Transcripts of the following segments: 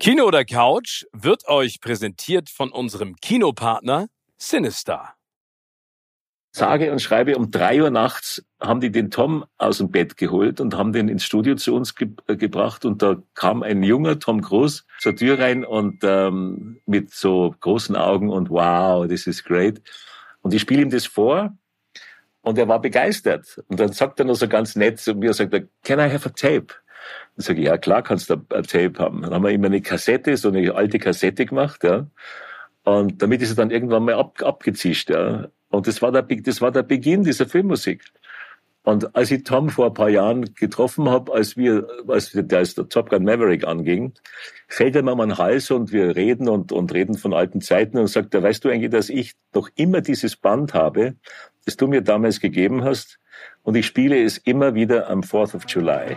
Kino oder Couch wird euch präsentiert von unserem Kinopartner Sinister. Sage und schreibe, um drei Uhr nachts haben die den Tom aus dem Bett geholt und haben den ins Studio zu uns ge äh, gebracht und da kam ein junger Tom Cruise zur Tür rein und ähm, mit so großen Augen und wow, this is great. Und ich spiele ihm das vor und er war begeistert. Und dann sagt er noch so ganz nett zu mir, sagt er, can I have a tape? Sage ich, ja klar kannst du ein Tape haben. Dann haben wir immer eine Kassette, so eine alte Kassette gemacht, ja. Und damit ist er dann irgendwann mal ab, abgezischt, ja. Und das war der, das war der Beginn dieser Filmmusik. Und als ich Tom vor ein paar Jahren getroffen habe, als wir, als, der, als der Top Gun Maverick anging, fällt er mir am Hals und wir reden und, und reden von alten Zeiten und sagt er, weißt du eigentlich, dass ich noch immer dieses Band habe, das du mir damals gegeben hast und ich spiele es immer wieder am 4th of July.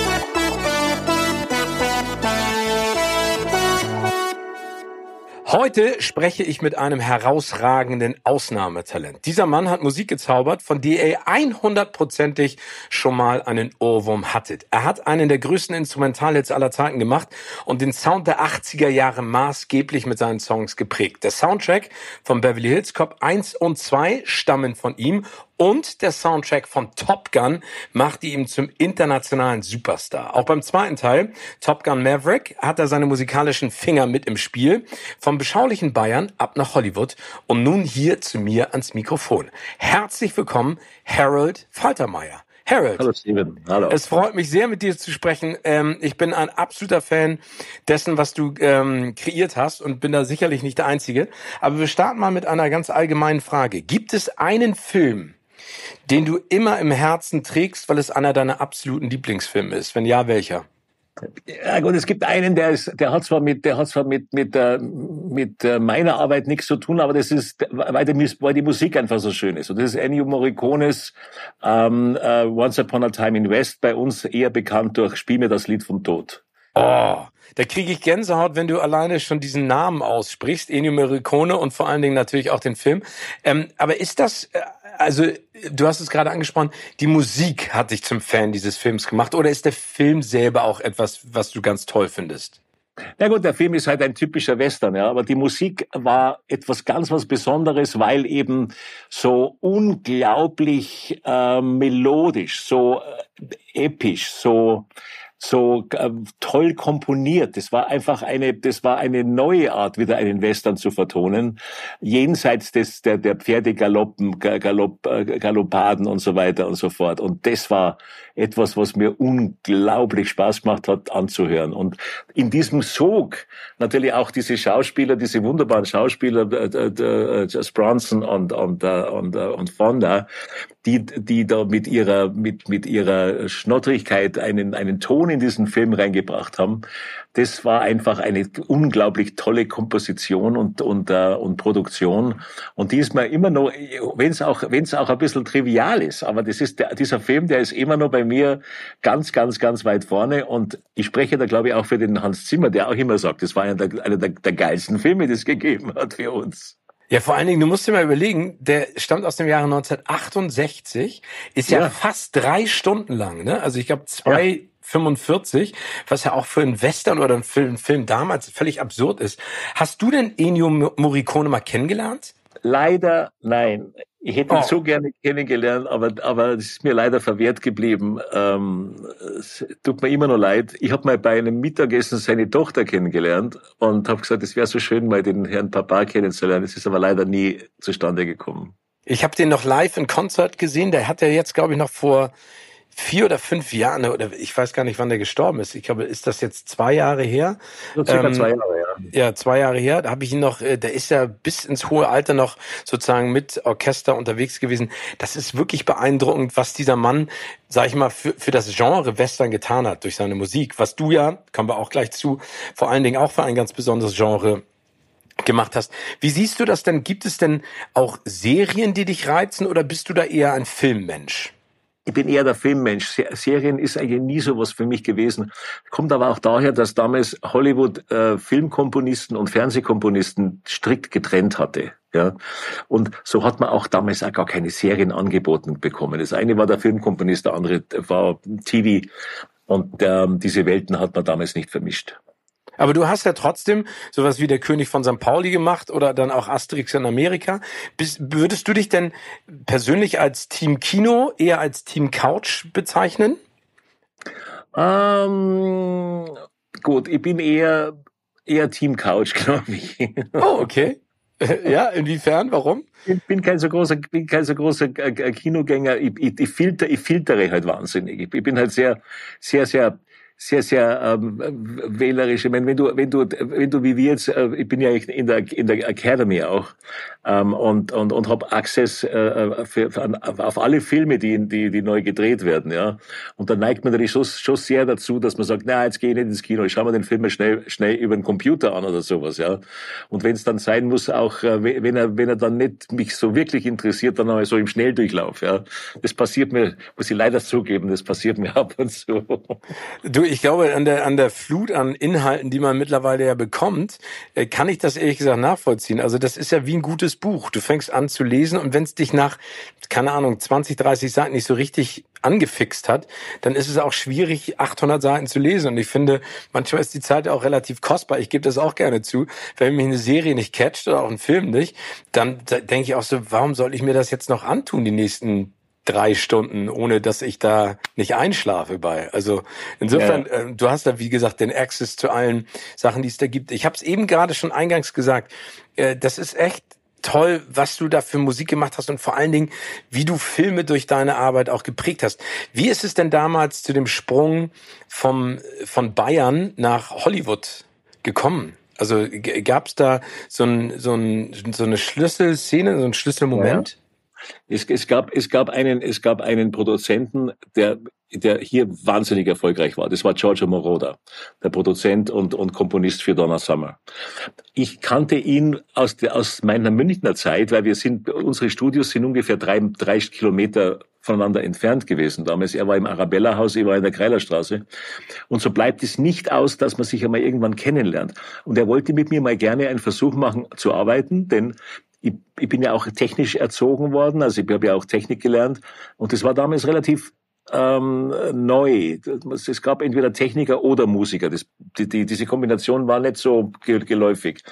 Heute spreche ich mit einem herausragenden Ausnahmetalent. Dieser Mann hat Musik gezaubert, von der ihr 100%ig schon mal einen Ohrwurm hattet. Er hat einen der größten Instrumentalhits aller Zeiten gemacht und den Sound der 80er Jahre maßgeblich mit seinen Songs geprägt. Der Soundtrack von Beverly Hills Cop 1 und 2 stammen von ihm und der Soundtrack von Top Gun machte ihn zum internationalen Superstar. Auch beim zweiten Teil, Top Gun Maverick, hat er seine musikalischen Finger mit im Spiel. Vom beschaulichen Bayern ab nach Hollywood und nun hier zu mir ans Mikrofon. Herzlich willkommen, Harold Faltermeier. Harold. Hallo Steven. Hallo. Es freut mich sehr, mit dir zu sprechen. Ähm, ich bin ein absoluter Fan dessen, was du ähm, kreiert hast und bin da sicherlich nicht der Einzige. Aber wir starten mal mit einer ganz allgemeinen Frage. Gibt es einen Film, den du immer im Herzen trägst, weil es einer deiner absoluten Lieblingsfilme ist? Wenn ja, welcher? Ja gut, es gibt einen, der ist, der hat zwar mit, der hat zwar mit mit äh, mit äh, meiner Arbeit nichts zu tun, aber das ist, weil die, weil die Musik einfach so schön ist. Und das ist Ennio Morricones ähm, uh, Once Upon a Time in West, bei uns eher bekannt durch Spiel mir das Lied vom Tod. Oh, da kriege ich Gänsehaut, wenn du alleine schon diesen Namen aussprichst, Ennio Morricone und vor allen Dingen natürlich auch den Film. Ähm, aber ist das äh, also du hast es gerade angesprochen, die Musik hat dich zum Fan dieses Films gemacht oder ist der Film selber auch etwas, was du ganz toll findest? Na gut, der Film ist halt ein typischer Western, ja, aber die Musik war etwas ganz was Besonderes, weil eben so unglaublich äh, melodisch, so äh, episch, so so äh, toll komponiert. Das war einfach eine, das war eine neue Art, wieder einen Western zu vertonen, jenseits des der der Pferdegaloppen, Galopp, äh, Galoppaden und so weiter und so fort. Und das war etwas, was mir unglaublich Spaß gemacht hat anzuhören. Und in diesem Sog natürlich auch diese Schauspieler, diese wunderbaren Schauspieler, äh, äh, äh, Bronson und und äh, und, äh, und Fonda, die die da mit ihrer mit mit ihrer Schnottrigkeit einen einen Ton in diesen Film reingebracht haben. Das war einfach eine unglaublich tolle Komposition und und äh, und Produktion. Und die ist mir immer noch, wenn es auch wenn es auch ein bisschen trivial ist, aber das ist der, dieser Film, der ist immer noch bei mir ganz ganz ganz weit vorne. Und ich spreche da glaube ich auch für den Hans Zimmer, der auch immer sagt, das war einer der, einer der, der geilsten Filme, die es gegeben hat für uns. Ja, vor allen Dingen, du musst dir mal überlegen, der stammt aus dem Jahre 1968, ist ja, ja fast drei Stunden lang, ne? Also ich glaube zwei, ja. 45, was ja auch für einen Western oder für einen Film damals völlig absurd ist. Hast du denn Ennio Morricone mal kennengelernt? Leider nein. Ich hätte ihn oh. so gerne kennengelernt, aber aber es ist mir leider verwehrt geblieben. Ähm, es tut mir immer noch leid. Ich habe mal bei einem Mittagessen seine Tochter kennengelernt und habe gesagt, es wäre so schön, mal den Herrn Papa kennenzulernen. Es ist aber leider nie zustande gekommen. Ich habe den noch live in Konzert gesehen. Der hat ja jetzt, glaube ich, noch vor vier oder fünf Jahren, oder ich weiß gar nicht, wann der gestorben ist. Ich glaube, ist das jetzt zwei Jahre her? So circa ähm, zwei Jahre, ja. Ja, zwei Jahre her. Da habe ich ihn noch, äh, der ist ja bis ins hohe Alter noch sozusagen mit Orchester unterwegs gewesen. Das ist wirklich beeindruckend, was dieser Mann, sag ich mal, für, für das Genre Western getan hat durch seine Musik. Was du ja, kommen wir auch gleich zu, vor allen Dingen auch für ein ganz besonderes Genre gemacht hast. Wie siehst du das denn? Gibt es denn auch Serien, die dich reizen oder bist du da eher ein Filmmensch? Ich bin eher der Filmmensch. Serien ist eigentlich nie sowas für mich gewesen. Kommt aber auch daher, dass damals Hollywood äh, Filmkomponisten und Fernsehkomponisten strikt getrennt hatte. Ja, und so hat man auch damals auch gar keine Serien angeboten bekommen. Das eine war der Filmkomponist, der andere war TV. Und ähm, diese Welten hat man damals nicht vermischt. Aber du hast ja trotzdem sowas wie der König von St. Pauli gemacht oder dann auch Asterix in Amerika. Bist, würdest du dich denn persönlich als Team Kino eher als Team Couch bezeichnen? Ähm, gut, ich bin eher eher Team Couch, glaube ich. Oh, okay. Ja, inwiefern? Warum? Ich bin kein so großer, bin kein so großer Kinogänger. Ich, ich, ich, filter, ich filtere halt wahnsinnig. Ich, ich bin halt sehr, sehr, sehr sehr, sehr ähm, wählerisch. Ich meine, wenn du, wenn du, wenn du wie wir jetzt, äh, ich bin ja in der in der Academy auch ähm, und und und habe Access äh, für, für, auf alle Filme, die die die neu gedreht werden, ja. Und dann neigt man natürlich schon, schon sehr dazu, dass man sagt, na jetzt gehe ich nicht ins Kino, ich schaue mir den Film schnell schnell über den Computer an oder sowas, ja. Und wenn es dann sein muss, auch äh, wenn er wenn er dann nicht mich so wirklich interessiert, dann auch so im Schnelldurchlauf, ja. Das passiert mir, muss ich leider zugeben, das passiert mir ab und zu. Du, ich glaube, an der, an der Flut an Inhalten, die man mittlerweile ja bekommt, äh, kann ich das ehrlich gesagt nachvollziehen. Also das ist ja wie ein gutes Buch. Du fängst an zu lesen und wenn es dich nach, keine Ahnung, 20, 30 Seiten nicht so richtig angefixt hat, dann ist es auch schwierig, 800 Seiten zu lesen. Und ich finde, manchmal ist die Zeit auch relativ kostbar. Ich gebe das auch gerne zu. Wenn mich eine Serie nicht catcht oder auch ein Film nicht, dann denke ich auch so, warum soll ich mir das jetzt noch antun, die nächsten drei Stunden, ohne dass ich da nicht einschlafe bei. Also insofern, ja. äh, du hast da wie gesagt den Access zu allen Sachen, die es da gibt. Ich habe es eben gerade schon eingangs gesagt. Äh, das ist echt toll, was du da für Musik gemacht hast und vor allen Dingen, wie du Filme durch deine Arbeit auch geprägt hast. Wie ist es denn damals zu dem Sprung vom von Bayern nach Hollywood gekommen? Also gab es da so, ein, so, ein, so eine Schlüsselszene, so einen Schlüsselmoment? Ja. Es, es, gab, es, gab einen, es gab einen Produzenten, der, der hier wahnsinnig erfolgreich war. Das war Giorgio Moroder, der Produzent und, und Komponist für Donna Summer. Ich kannte ihn aus, aus meiner Münchner Zeit, weil wir sind, unsere Studios sind ungefähr drei, drei Kilometer voneinander entfernt gewesen damals. Er war im Arabella-Haus, ich war in der Kreilerstraße. Und so bleibt es nicht aus, dass man sich einmal irgendwann kennenlernt. Und er wollte mit mir mal gerne einen Versuch machen zu arbeiten, denn ich, ich bin ja auch technisch erzogen worden, also ich habe ja auch Technik gelernt und das war damals relativ ähm, neu. Es gab entweder Techniker oder Musiker. Das, die, die, diese Kombination war nicht so geläufig.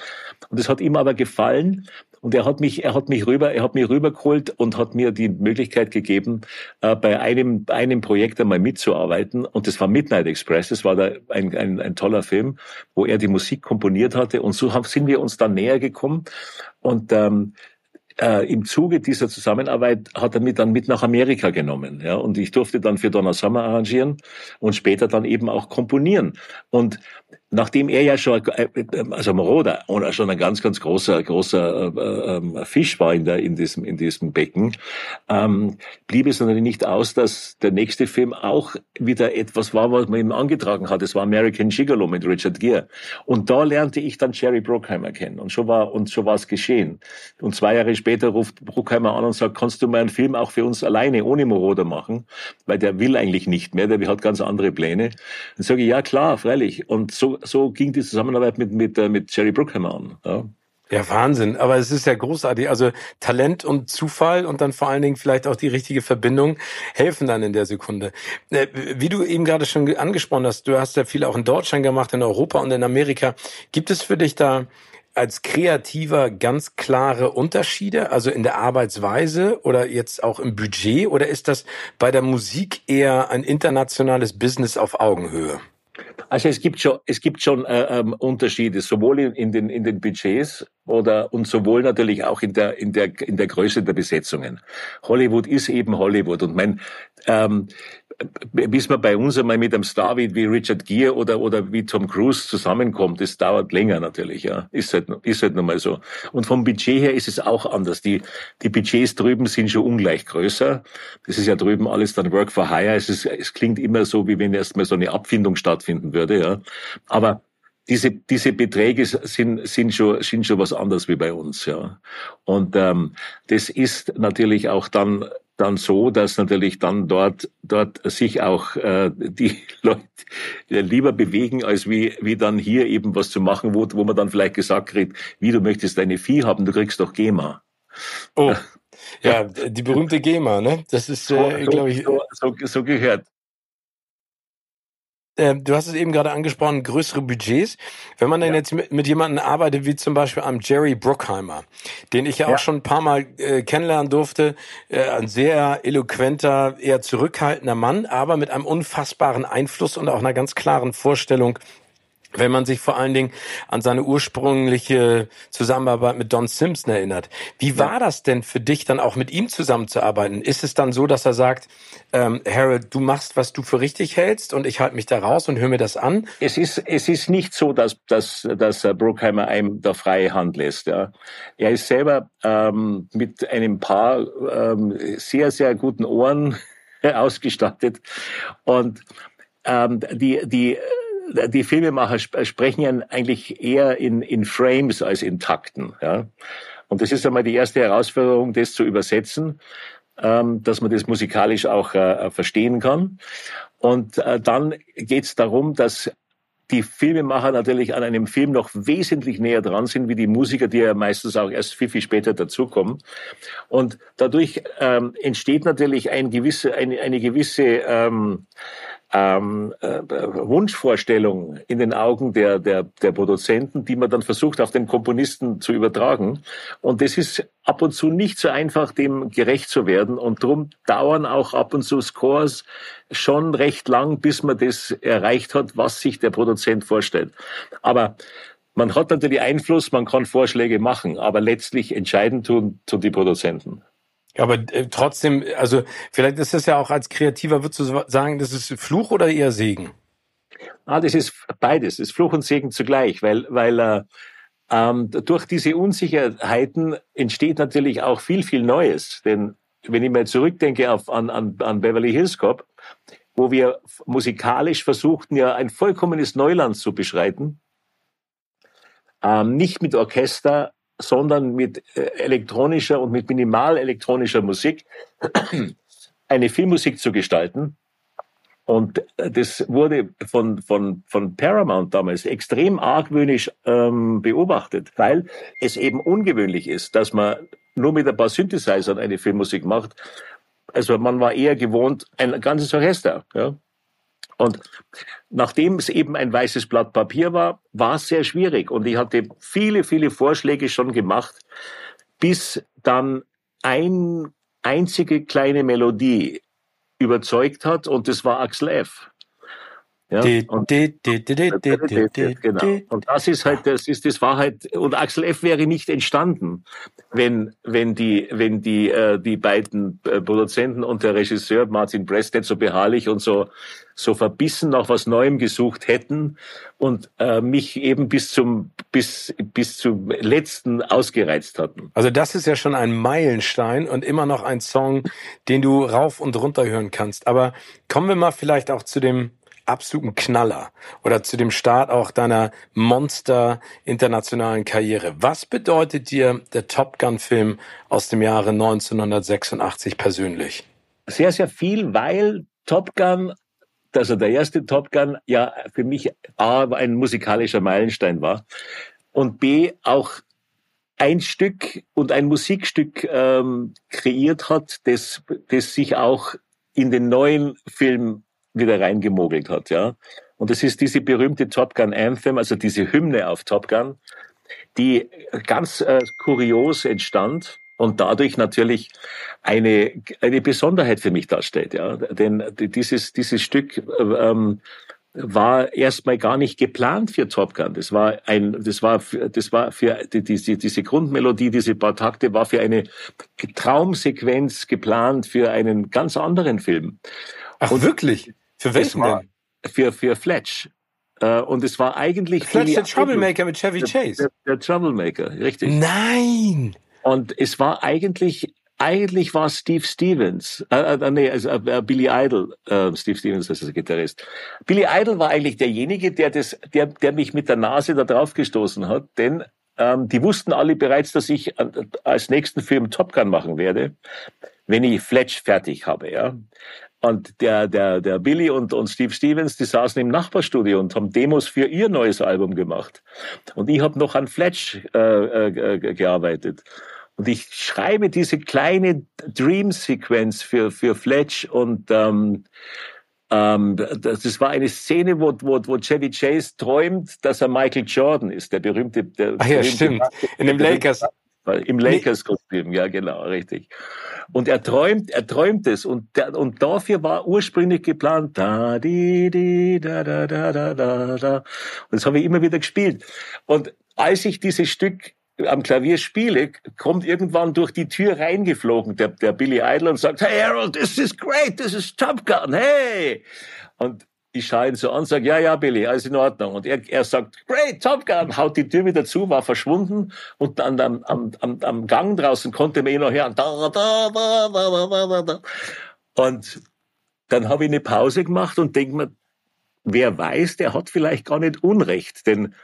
Und es hat ihm aber gefallen. Und er hat mich, er hat mich rüber, er hat mich rübergeholt und hat mir die Möglichkeit gegeben, äh, bei einem, einem Projekt einmal mitzuarbeiten. Und das war Midnight Express. Das war da ein, ein, ein toller Film, wo er die Musik komponiert hatte. Und so sind wir uns dann näher gekommen. Und ähm, äh, im Zuge dieser Zusammenarbeit hat er mich dann mit nach Amerika genommen. Ja, und ich durfte dann für Donna Summer arrangieren und später dann eben auch komponieren. Und nachdem er ja schon, äh, also Moroder, schon ein ganz, ganz großer, großer äh, äh, Fisch war in, der, in, diesem, in diesem Becken, ähm, blieb es natürlich nicht aus, dass der nächste Film auch wieder etwas war, was man ihm angetragen hat. Es war American Gigolo mit Richard Gere. Und da lernte ich dann Jerry Bruckheimer kennen. Und schon war, und schon war es geschehen. Und zwei Jahre später ruft Bruckheimer an und sagt, kannst du mal einen Film auch für uns alleine, ohne Moroder machen? Weil der will eigentlich nicht mehr, der hat ganz andere Pläne. Dann sage ich, ja klar, freilich. Und so so ging die Zusammenarbeit mit, mit, äh, mit Jerry Bruckheimer an. Ja. Ja, Wahnsinn. Aber es ist ja großartig. Also Talent und Zufall und dann vor allen Dingen vielleicht auch die richtige Verbindung helfen dann in der Sekunde. Äh, wie du eben gerade schon angesprochen hast, du hast ja viel auch in Deutschland gemacht, in Europa und in Amerika. Gibt es für dich da als Kreativer ganz klare Unterschiede, also in der Arbeitsweise oder jetzt auch im Budget? Oder ist das bei der Musik eher ein internationales Business auf Augenhöhe? Also es gibt schon, es gibt schon äh, ähm, Unterschiede, sowohl in, in, den, in den Budgets oder und sowohl natürlich auch in der, in der, in der Größe der Besetzungen. Hollywood ist eben Hollywood und mein, ähm, bis man bei uns einmal mit einem Star wie, wie Richard Gere oder, oder wie Tom Cruise zusammenkommt, das dauert länger natürlich, ja. Ist halt, ist halt nun mal so. Und vom Budget her ist es auch anders. Die, die Budgets drüben sind schon ungleich größer. Das ist ja drüben alles dann Work for Hire. Es, ist, es klingt immer so, wie wenn erstmal so eine Abfindung stattfinden würde, ja. Aber diese, diese Beträge sind, sind, schon, sind schon was anderes wie bei uns, ja. Und ähm, das ist natürlich auch dann dann so, dass natürlich dann dort dort sich auch äh, die Leute lieber bewegen, als wie wie dann hier eben was zu machen, wo, wo man dann vielleicht gesagt kriegt, wie du möchtest deine Vieh haben, du kriegst doch GEMA. Oh, ja, die berühmte GEMA, ne? Das ist, äh, so, glaube ich, so, so, so gehört. Ähm, du hast es eben gerade angesprochen, größere Budgets. Wenn man dann ja. jetzt mit, mit jemandem arbeitet, wie zum Beispiel am Jerry Bruckheimer, den ich ja, ja. auch schon ein paar Mal äh, kennenlernen durfte, äh, ein sehr eloquenter, eher zurückhaltender Mann, aber mit einem unfassbaren Einfluss und auch einer ganz klaren Vorstellung, wenn man sich vor allen Dingen an seine ursprüngliche Zusammenarbeit mit Don Simpson erinnert. Wie war das denn für dich dann auch mit ihm zusammenzuarbeiten? Ist es dann so, dass er sagt, ähm, Harold, du machst, was du für richtig hältst und ich halte mich da raus und höre mir das an? Es ist, es ist nicht so, dass, dass, dass Bruckheimer einem da freie Hand lässt. Ja. Er ist selber ähm, mit einem paar ähm, sehr, sehr guten Ohren ausgestattet und ähm, die, die die Filmemacher sprechen ja eigentlich eher in, in Frames als in Takten. Ja? Und das ist einmal die erste Herausforderung, das zu übersetzen, ähm, dass man das musikalisch auch äh, verstehen kann. Und äh, dann geht es darum, dass die Filmemacher natürlich an einem Film noch wesentlich näher dran sind wie die Musiker, die ja meistens auch erst viel, viel später dazukommen. Und dadurch ähm, entsteht natürlich ein gewisse, eine, eine gewisse ähm, ähm, äh, Wunschvorstellung in den Augen der, der, der Produzenten, die man dann versucht auf den Komponisten zu übertragen. Und das ist ab und zu nicht so einfach, dem gerecht zu werden. Und darum dauern auch ab und zu Scores schon recht lang, bis man das erreicht hat, was sich der Produzent vorstellt. Aber man hat natürlich Einfluss, man kann Vorschläge machen, aber letztlich entscheiden tun, tun die Produzenten. Aber äh, trotzdem, also vielleicht ist das ja auch als Kreativer, würdest du sagen, das ist Fluch oder eher Segen? Ah, das ist beides, das ist Fluch und Segen zugleich, weil, weil äh, ähm, durch diese Unsicherheiten entsteht natürlich auch viel, viel Neues. Denn wenn ich mal zurückdenke auf, an, an, an Beverly Hills Cop, wo wir musikalisch versuchten, ja ein vollkommenes Neuland zu beschreiten, ähm, nicht mit Orchester, sondern mit äh, elektronischer und mit minimal elektronischer Musik eine Filmmusik zu gestalten. Und äh, das wurde von, von, von Paramount damals extrem argwöhnisch ähm, beobachtet, weil es eben ungewöhnlich ist, dass man nur mit ein paar Synthesizern eine Filmmusik macht. Also man war eher gewohnt, ein ganzes Orchester. Ja? Und nachdem es eben ein weißes Blatt Papier war, war es sehr schwierig. Und ich hatte viele, viele Vorschläge schon gemacht, bis dann ein einzige kleine Melodie überzeugt hat und das war Axel F. Ja, und, genau. und das ist halt, das ist, das war halt, und Axel F wäre nicht entstanden, wenn, wenn die, wenn die, äh, die beiden äh, Produzenten und der Regisseur Martin Brest nicht so beharrlich und so, so verbissen nach was Neuem gesucht hätten und äh, mich eben bis zum, bis, bis zum letzten ausgereizt hatten. Also das ist ja schon ein Meilenstein und immer noch ein Song, den du rauf und runter hören kannst. Aber kommen wir mal vielleicht auch zu dem, absoluten Knaller oder zu dem Start auch deiner Monster internationalen Karriere. Was bedeutet dir der Top Gun Film aus dem Jahre 1986 persönlich? Sehr, sehr viel, weil Top Gun, also der erste Top Gun, ja für mich A, ein musikalischer Meilenstein war und B, auch ein Stück und ein Musikstück ähm, kreiert hat, das, das sich auch in den neuen Film wieder reingemogelt hat, ja. Und es ist diese berühmte Top Gun Anthem, also diese Hymne auf Top Gun, die ganz äh, kurios entstand und dadurch natürlich eine, eine Besonderheit für mich darstellt, ja. Denn dieses, dieses Stück, äh, ähm, war erstmal gar nicht geplant für Top Gun. Das war ein, das war, für, das war für die, diese, diese Grundmelodie, diese paar Takte war für eine Traumsequenz geplant für einen ganz anderen Film. Ach, und wirklich? Für welchen denn? Für, für Fletch. Äh, und es war eigentlich... Fletch, der Troublemaker mit Chevy Chase. Der, der, der Troublemaker, richtig. Nein! Und es war eigentlich eigentlich war Steve Stevens, äh, äh, nee, also, äh, Billy Idol, äh, Steve Stevens ist der Gitarrist. Billy Idol war eigentlich derjenige, der das, der, der mich mit der Nase da drauf gestoßen hat, denn ähm, die wussten alle bereits, dass ich äh, als nächsten Film Top Gun machen werde, wenn ich Fletch fertig habe, ja. Und der, der, der Billy und, und Steve Stevens, die saßen im Nachbarstudio und haben Demos für ihr neues Album gemacht. Und ich habe noch an Fletch äh, äh, gearbeitet. Und ich schreibe diese kleine Dream-Sequenz für, für Fletch und ähm, ähm, das, das war eine Szene, wo, wo, wo Chevy Chase träumt, dass er Michael Jordan ist, der berühmte. Der Ach ja, berühmte stimmt. In dem Lakers. Im Lakers-Kostüm, ja genau, richtig. Und er träumt, er träumt es und, der, und dafür war ursprünglich geplant, da, di, di, da, da, da, da, da, da. Und das habe ich immer wieder gespielt. Und als ich dieses Stück am Klavier spiele, kommt irgendwann durch die Tür reingeflogen der, der Billy Idol und sagt, hey Harold, this is great, this is Top Gun, hey! Und ich schaue ihn so an, sage, ja, ja, Billy, alles in Ordnung. Und er, er sagt, great, Top Gun, haut die Tür wieder zu, war verschwunden und dann am, am, am, am Gang draußen konnte man ihn noch hören. Da, da, da, da, da, da, da. Und dann habe ich eine Pause gemacht und denke mir, wer weiß, der hat vielleicht gar nicht Unrecht, denn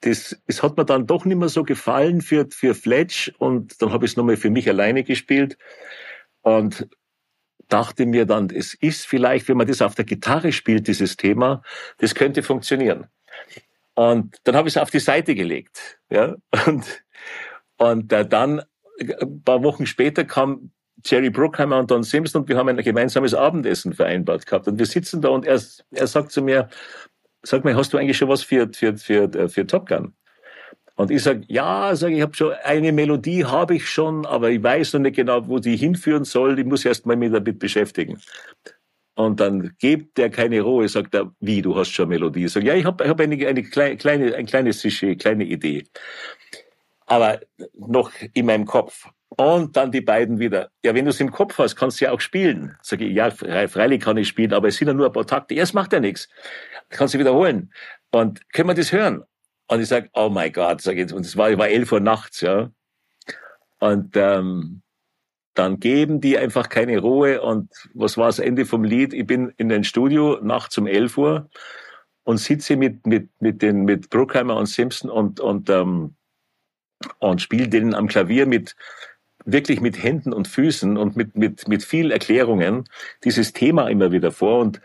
das, es hat mir dann doch nicht mehr so gefallen für, für Fletch und dann habe ich es nochmal für mich alleine gespielt und dachte mir dann, es ist vielleicht, wenn man das auf der Gitarre spielt, dieses Thema, das könnte funktionieren. Und dann habe ich es auf die Seite gelegt. Ja? Und, und äh, dann, ein paar Wochen später kam Jerry Bruckheimer und Don Simpson und wir haben ein gemeinsames Abendessen vereinbart gehabt. Und wir sitzen da und er, er sagt zu mir, sag mal, hast du eigentlich schon was für, für, für, für Top Gun? Und ich sag, ja, sag ich, habe schon eine Melodie habe ich schon, aber ich weiß noch nicht genau, wo die hinführen soll. Ich muss erst mal mich damit beschäftigen. Und dann gibt der keine Ruhe, sagt er, wie, du hast schon Melodie. Ich sag, ja, ich habe ich hab eine, eine kleine, ein kleines Sujet, kleine Idee. Aber noch in meinem Kopf. Und dann die beiden wieder. Ja, wenn du es im Kopf hast, kannst du ja auch spielen. Sag ich, ja, freilich kann ich spielen, aber es sind ja nur ein paar Takte. Es macht ja nichts. Kannst du wiederholen. Und können wir das hören? Und ich sag, oh mein Gott, sag ich, und es war, war elf Uhr nachts, ja. Und ähm, dann geben die einfach keine Ruhe. Und was war das Ende vom Lied? Ich bin in den Studio nachts um elf Uhr und sitze mit mit mit den mit Bruckheimer und Simpson und und ähm, und spiele denen am Klavier mit wirklich mit Händen und Füßen und mit mit mit viel Erklärungen dieses Thema immer wieder vor und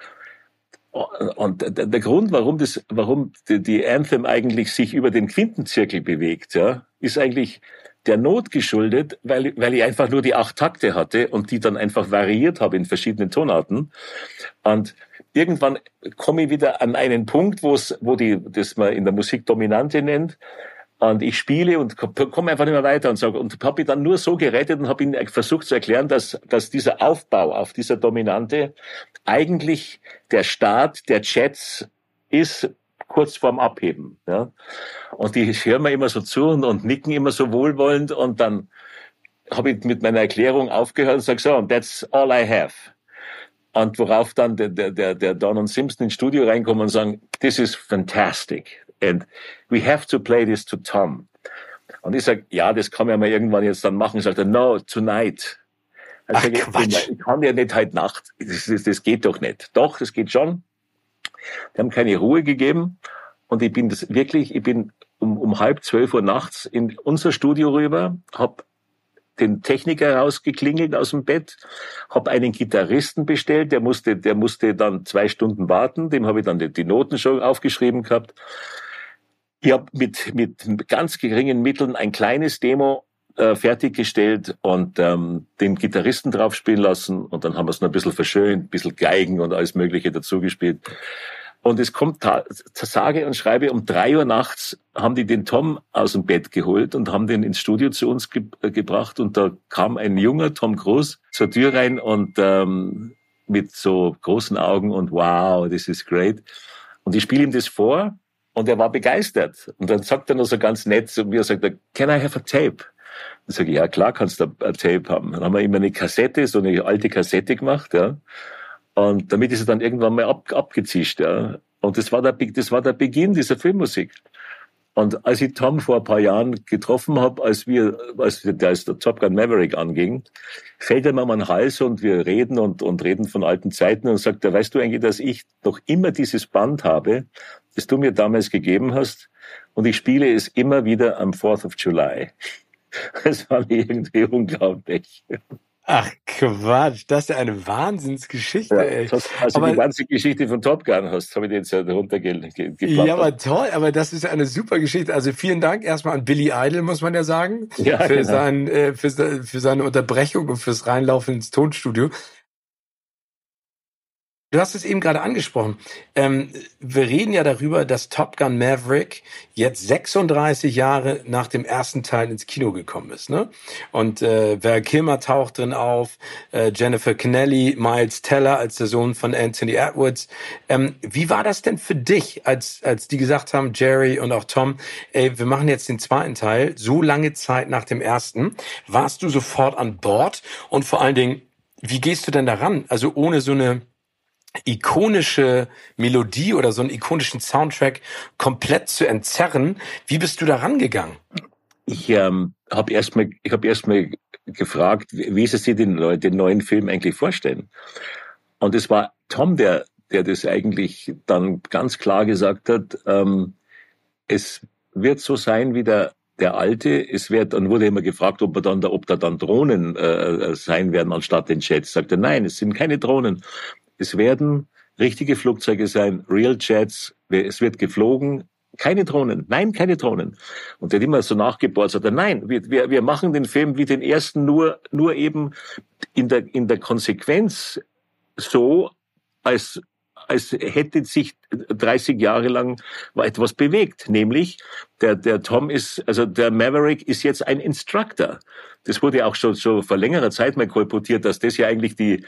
und der Grund, warum das, warum die Anthem eigentlich sich über den Quintenzirkel bewegt, ja, ist eigentlich der Not geschuldet, weil, weil ich einfach nur die acht Takte hatte und die dann einfach variiert habe in verschiedenen Tonarten. Und irgendwann komme ich wieder an einen Punkt, wo es, wo die, das man in der Musik Dominante nennt, und ich spiele und komme einfach nicht mehr weiter und sage, und habe mich dann nur so gerettet und habe ihn versucht zu erklären, dass, dass dieser Aufbau auf dieser Dominante eigentlich der Start der Chats ist kurz vorm Abheben. Ja? Und die hören mir immer so zu und, und nicken immer so wohlwollend und dann habe ich mit meiner Erklärung aufgehört und sage so, that's all I have. Und worauf dann der, der, der Don und Simpson ins Studio reinkommen und sagen, this is fantastic and we have to play this to Tom. Und ich sage, ja, das kann man ja mal irgendwann jetzt dann machen. Sagt er, no, tonight. Also Ach, ich, Quatsch. ich kann ja nicht heute Nacht. Das, das, das geht doch nicht. Doch, das geht schon. Die haben keine Ruhe gegeben. Und ich bin das wirklich, ich bin um, um halb zwölf Uhr nachts in unser Studio rüber, hab den Techniker rausgeklingelt aus dem Bett, habe einen Gitarristen bestellt, der musste, der musste dann zwei Stunden warten, dem habe ich dann die, die Noten schon aufgeschrieben gehabt. Ich habe mit, mit ganz geringen Mitteln ein kleines Demo äh, fertiggestellt und ähm, den Gitarristen drauf spielen lassen und dann haben wir es noch ein bisschen verschönt, ein bisschen Geigen und alles Mögliche dazu gespielt. Und es kommt, sage und schreibe, um drei Uhr nachts haben die den Tom aus dem Bett geholt und haben den ins Studio zu uns ge äh, gebracht. Und da kam ein junger Tom Groß zur Tür rein und ähm, mit so großen Augen und wow, this is great. Und ich spiele ihm das vor und er war begeistert. Und dann sagt er noch so ganz nett zu mir, sagt er, can I have a tape? Dann sage ich, ja klar kannst du ein Tape haben. Dann haben wir immer eine Kassette, so eine alte Kassette gemacht, ja. Und damit ist er dann irgendwann mal ab, abgezischt. Ja. Und das war, der, das war der Beginn dieser Filmmusik. Und als ich Tom vor ein paar Jahren getroffen habe, als wir, als der, Top Gun Maverick anging, fällt er mir am Hals und wir reden und, und reden von alten Zeiten und sagt weißt du eigentlich, dass ich noch immer dieses Band habe, das du mir damals gegeben hast und ich spiele es immer wieder am 4th of July. Das war irgendwie unglaublich. Ach Quatsch, das ist ja eine Wahnsinnsgeschichte. Ja, ey. also aber, die ganze Geschichte von Top Gun hast, habe ich jetzt ja runtergeplappert. Ja, aber toll, aber das ist eine super Geschichte. Also vielen Dank erstmal an Billy Idol, muss man ja sagen, ja, für, genau. sein, äh, für, für seine Unterbrechung und fürs Reinlaufen ins Tonstudio. Du hast es eben gerade angesprochen. Ähm, wir reden ja darüber, dass Top Gun Maverick jetzt 36 Jahre nach dem ersten Teil ins Kino gekommen ist. Ne? Und äh, Val Kilmer taucht drin auf, äh, Jennifer Kennelly, Miles Teller als der Sohn von Anthony Edwards. Ähm, wie war das denn für dich, als, als die gesagt haben, Jerry und auch Tom, ey, wir machen jetzt den zweiten Teil, so lange Zeit nach dem ersten? Warst du sofort an Bord? Und vor allen Dingen, wie gehst du denn daran? Also ohne so eine ikonische Melodie oder so einen ikonischen Soundtrack komplett zu entzerren. Wie bist du da rangegangen? Ich ähm, habe erstmal, ich habe erstmal gefragt, wie sie sich den, den neuen Film eigentlich vorstellen. Und es war Tom, der, der das eigentlich dann ganz klar gesagt hat. Ähm, es wird so sein wie der der alte, es wird, dann wurde immer gefragt, ob, dann, ob da dann Drohnen äh, sein werden anstatt den Jets. Sagte, nein, es sind keine Drohnen. Es werden richtige Flugzeuge sein, Real Jets, es wird geflogen, keine Drohnen, nein, keine Drohnen. Und der hat immer so nachgebohrt, sagt er, nein, wir, wir, wir machen den Film wie den ersten, nur, nur eben in der, in der Konsequenz so, als, als hätte sich 30 Jahre lang etwas bewegt. Nämlich, der, der Tom ist, also der Maverick ist jetzt ein Instructor. Das wurde ja auch schon, schon vor längerer Zeit mal kolportiert, dass das ja eigentlich die,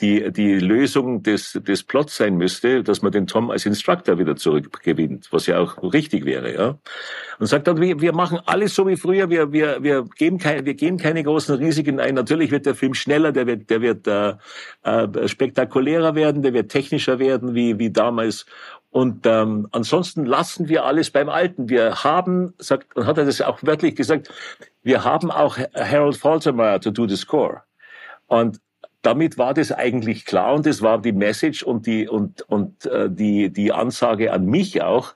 die, die Lösung des, des Plots sein müsste, dass man den Tom als Instructor wieder zurückgewinnt, was ja auch richtig wäre, ja. Und sagt dann, wir, wir machen alles so wie früher, wir, wir, wir geben keine, wir gehen keine großen Risiken ein. Natürlich wird der Film schneller, der wird, der wird äh, äh, spektakulärer werden, der wird technischer werden, wie, wie damals. Und ähm, ansonsten lassen wir alles beim Alten. Wir haben, sagt, und hat er das auch wörtlich gesagt, wir haben auch Harold Faltermeyer to do the score. Und damit war das eigentlich klar und das war die Message und die und und äh, die die Ansage an mich auch,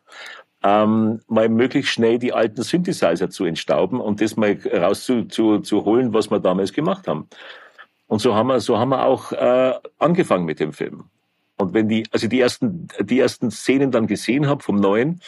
ähm, mal möglichst schnell die alten Synthesizer zu entstauben und das mal rauszuholen, zu, zu holen, was wir damals gemacht haben. Und so haben wir so haben wir auch äh, angefangen mit dem Film. Und wenn die also die ersten die ersten Szenen dann gesehen habe vom neuen,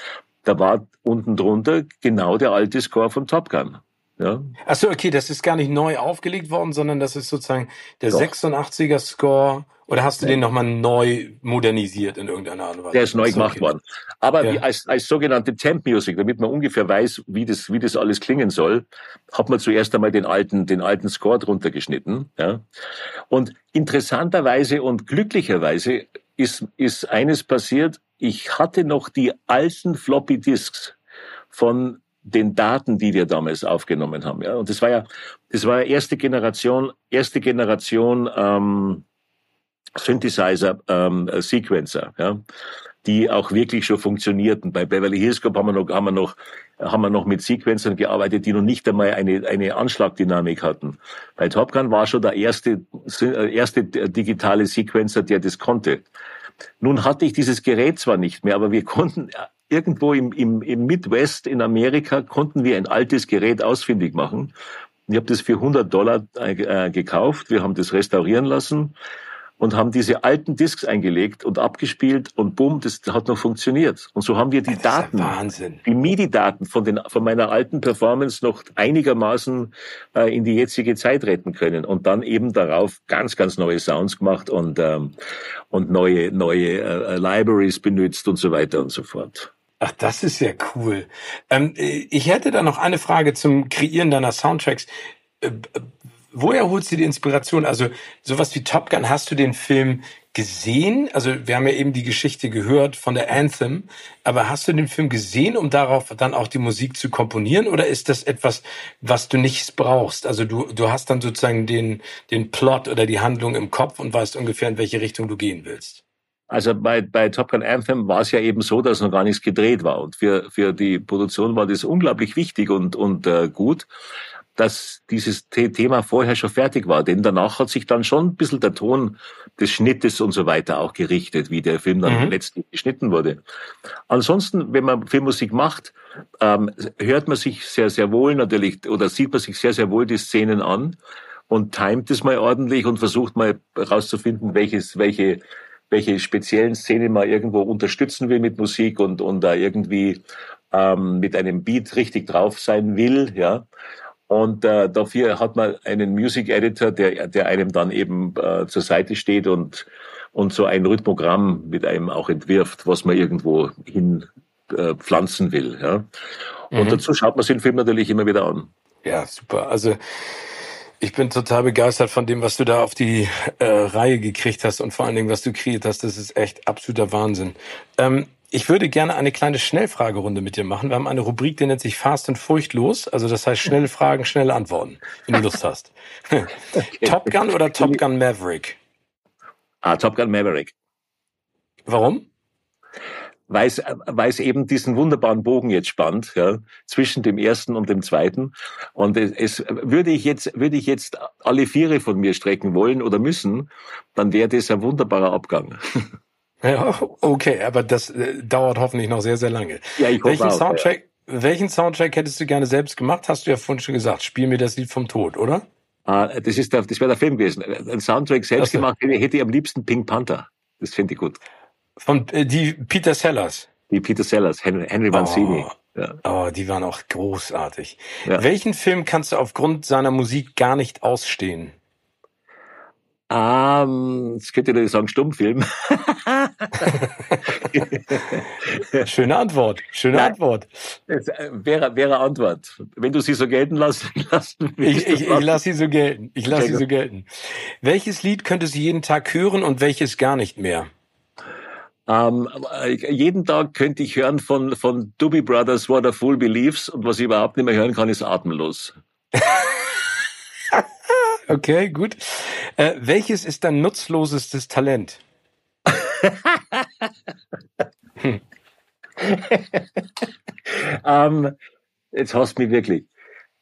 da war unten drunter genau der alte Score von Top Gun. Ja. Achso, okay, das ist gar nicht neu aufgelegt worden, sondern das ist sozusagen der Doch. 86er Score. Oder hast du ja. den nochmal neu modernisiert in irgendeiner Art und Weise? Der ist neu gemacht okay. worden. Aber ja. als, als sogenannte Temp Music, damit man ungefähr weiß, wie das, wie das alles klingen soll, hat man zuerst einmal den alten, den alten Score drunter geschnitten. Ja. Und interessanterweise und glücklicherweise ist, ist eines passiert. Ich hatte noch die alten Floppy Disks von den Daten, die wir damals aufgenommen haben. Ja, und das war ja, das war ja erste Generation, erste Generation ähm, Synthesizer, ähm, Sequencer, ja, die auch wirklich schon funktionierten. Bei Beverly Hills Cop haben wir noch, haben wir noch, haben wir noch mit Sequencern gearbeitet, die noch nicht einmal eine, eine Anschlagdynamik hatten. Bei Top Gun war schon der erste, äh, erste digitale Sequencer, der das konnte. Nun hatte ich dieses Gerät zwar nicht mehr, aber wir konnten irgendwo im, im, im Midwest in Amerika konnten wir ein altes Gerät ausfindig machen. Ich habe das für 100 Dollar äh, gekauft. Wir haben das restaurieren lassen und haben diese alten Discs eingelegt und abgespielt und bumm, das hat noch funktioniert. Und so haben wir die das Daten, die MIDI-Daten von, den, von meiner alten Performance noch einigermaßen äh, in die jetzige Zeit retten können und dann eben darauf ganz, ganz neue Sounds gemacht und, ähm, und neue, neue äh, Libraries benutzt und so weiter und so fort. Ach, das ist ja cool. Ähm, ich hätte da noch eine Frage zum Kreieren deiner Soundtracks. Äh, woher holst du die Inspiration? Also sowas wie Top Gun, hast du den Film gesehen? Also wir haben ja eben die Geschichte gehört von der Anthem, aber hast du den Film gesehen, um darauf dann auch die Musik zu komponieren oder ist das etwas, was du nicht brauchst? Also du, du hast dann sozusagen den, den Plot oder die Handlung im Kopf und weißt ungefähr, in welche Richtung du gehen willst. Also bei, bei Top Gun Anthem war es ja eben so, dass noch gar nichts gedreht war. Und für, für die Produktion war das unglaublich wichtig und, und äh, gut dass dieses Thema vorher schon fertig war. Denn danach hat sich dann schon ein bisschen der Ton des Schnittes und so weiter auch gerichtet, wie der Film dann mhm. letztlich geschnitten wurde. Ansonsten, wenn man Filmmusik macht, ähm, hört man sich sehr, sehr wohl natürlich oder sieht man sich sehr, sehr wohl die Szenen an und timet es mal ordentlich und versucht mal herauszufinden, welches, welche, welche speziellen Szenen man irgendwo unterstützen will mit Musik und, und da irgendwie ähm, mit einem Beat richtig drauf sein will, ja. Und äh, dafür hat man einen Music Editor, der, der einem dann eben äh, zur Seite steht und, und so ein Rhythmogramm mit einem auch entwirft, was man irgendwo hin äh, pflanzen will. Ja? Und mhm. dazu schaut man sich den Film natürlich immer wieder an. Ja, super. Also ich bin total begeistert von dem, was du da auf die äh, Reihe gekriegt hast und vor allen Dingen, was du kreiert hast. Das ist echt absoluter Wahnsinn. Ähm, ich würde gerne eine kleine Schnellfragerunde mit dir machen. Wir haben eine Rubrik, die nennt sich Fast und Furchtlos. Also das heißt schnelle Fragen, schnelle Antworten, wenn du Lust hast. okay. Top Gun oder Top Gun Maverick? Ah, Top Gun Maverick. Warum? Weil es, weil es eben diesen wunderbaren Bogen jetzt spannt, ja, zwischen dem ersten und dem zweiten. Und es, es würde ich jetzt, würde ich jetzt alle Viere von mir strecken wollen oder müssen, dann wäre das ein wunderbarer Abgang. Ja, okay, aber das äh, dauert hoffentlich noch sehr, sehr lange. Ja, ich hoffe welchen auch, Soundtrack, ja. welchen Soundtrack hättest du gerne selbst gemacht? Hast du ja vorhin schon gesagt. Spiel mir das Lied vom Tod, oder? Ah, das ist der, das wäre der Film gewesen. Ein Soundtrack selbst gemacht hätte ich am liebsten Pink Panther. Das finde ich gut. Von äh, die Peter Sellers. Die Peter Sellers, Henry, Henry Mancini. Oh. Ja. Oh, die waren auch großartig. Ja. Welchen Film kannst du aufgrund seiner Musik gar nicht ausstehen? Ähm, jetzt könnte ich sagen Stummfilm. Schöne Antwort. Schöne Nein, Antwort. Äh, wäre, wäre Antwort. Wenn du sie so gelten lässt, lassen ich, ich, ich lasse sie so gelten. Ich lasse sie so gelten. Welches Lied könntest du jeden Tag hören und welches gar nicht mehr? Ähm, jeden Tag könnte ich hören von, von Doobie Brothers What a Fool Believes und was ich überhaupt nicht mehr hören kann, ist Atemlos. okay, gut. Äh, welches ist dein nutzlosestes Talent? hm. ähm, jetzt hast du mich wirklich.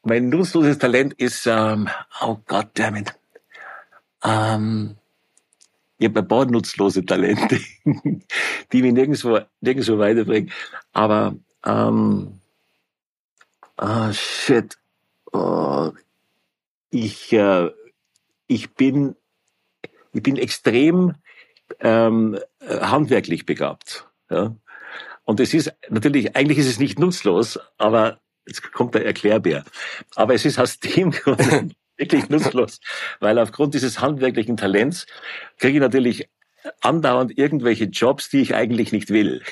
Mein nutzloses Talent ist, ähm, oh Gott, damit. Ähm, ich habe ein paar nutzlose Talente, die mich nirgendwo, nirgendwo weiterbringen. Aber, ähm, ah, shit. Oh, ich, äh, ich bin, ich bin extrem ähm, handwerklich begabt. Ja? Und es ist natürlich, eigentlich ist es nicht nutzlos, aber jetzt kommt der Erklärbär. Aber es ist aus dem Grund wirklich nutzlos, weil aufgrund dieses handwerklichen Talents kriege ich natürlich andauernd irgendwelche Jobs, die ich eigentlich nicht will.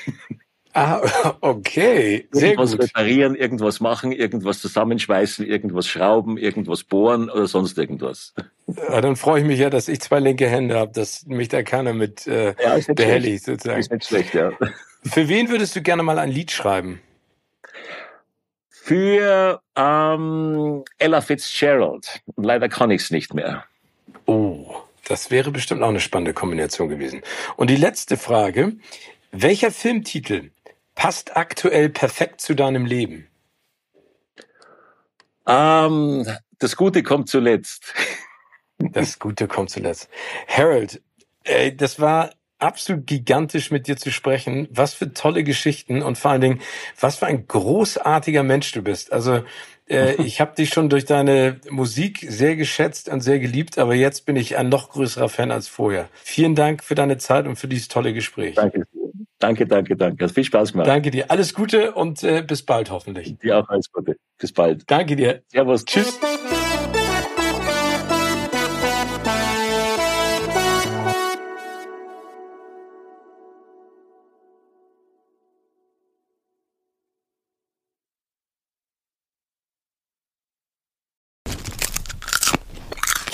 Ah, okay. Sehr irgendwas gut. reparieren, irgendwas machen, irgendwas zusammenschweißen, irgendwas schrauben, irgendwas bohren oder sonst irgendwas. Ja, dann freue ich mich ja, dass ich zwei linke Hände habe, dass mich da keiner mit äh, ja, behelligt sozusagen. Ist nicht schlecht, ja. Für wen würdest du gerne mal ein Lied schreiben? Für ähm, Ella Fitzgerald. Leider kann ich es nicht mehr. Oh, das wäre bestimmt auch eine spannende Kombination gewesen. Und die letzte Frage. Welcher Filmtitel passt aktuell perfekt zu deinem Leben? Ähm, das Gute kommt zuletzt. Das Gute kommt zuletzt. Harold, ey, das war absolut gigantisch mit dir zu sprechen. Was für tolle Geschichten und vor allen Dingen, was für ein großartiger Mensch du bist. Also äh, ich habe dich schon durch deine Musik sehr geschätzt und sehr geliebt, aber jetzt bin ich ein noch größerer Fan als vorher. Vielen Dank für deine Zeit und für dieses tolle Gespräch. Danke. Danke, danke, danke. Hat viel Spaß gemacht. Danke dir. Alles Gute und äh, bis bald hoffentlich. Dir auch alles Gute. Bis bald. Danke dir. Servus. Tschüss.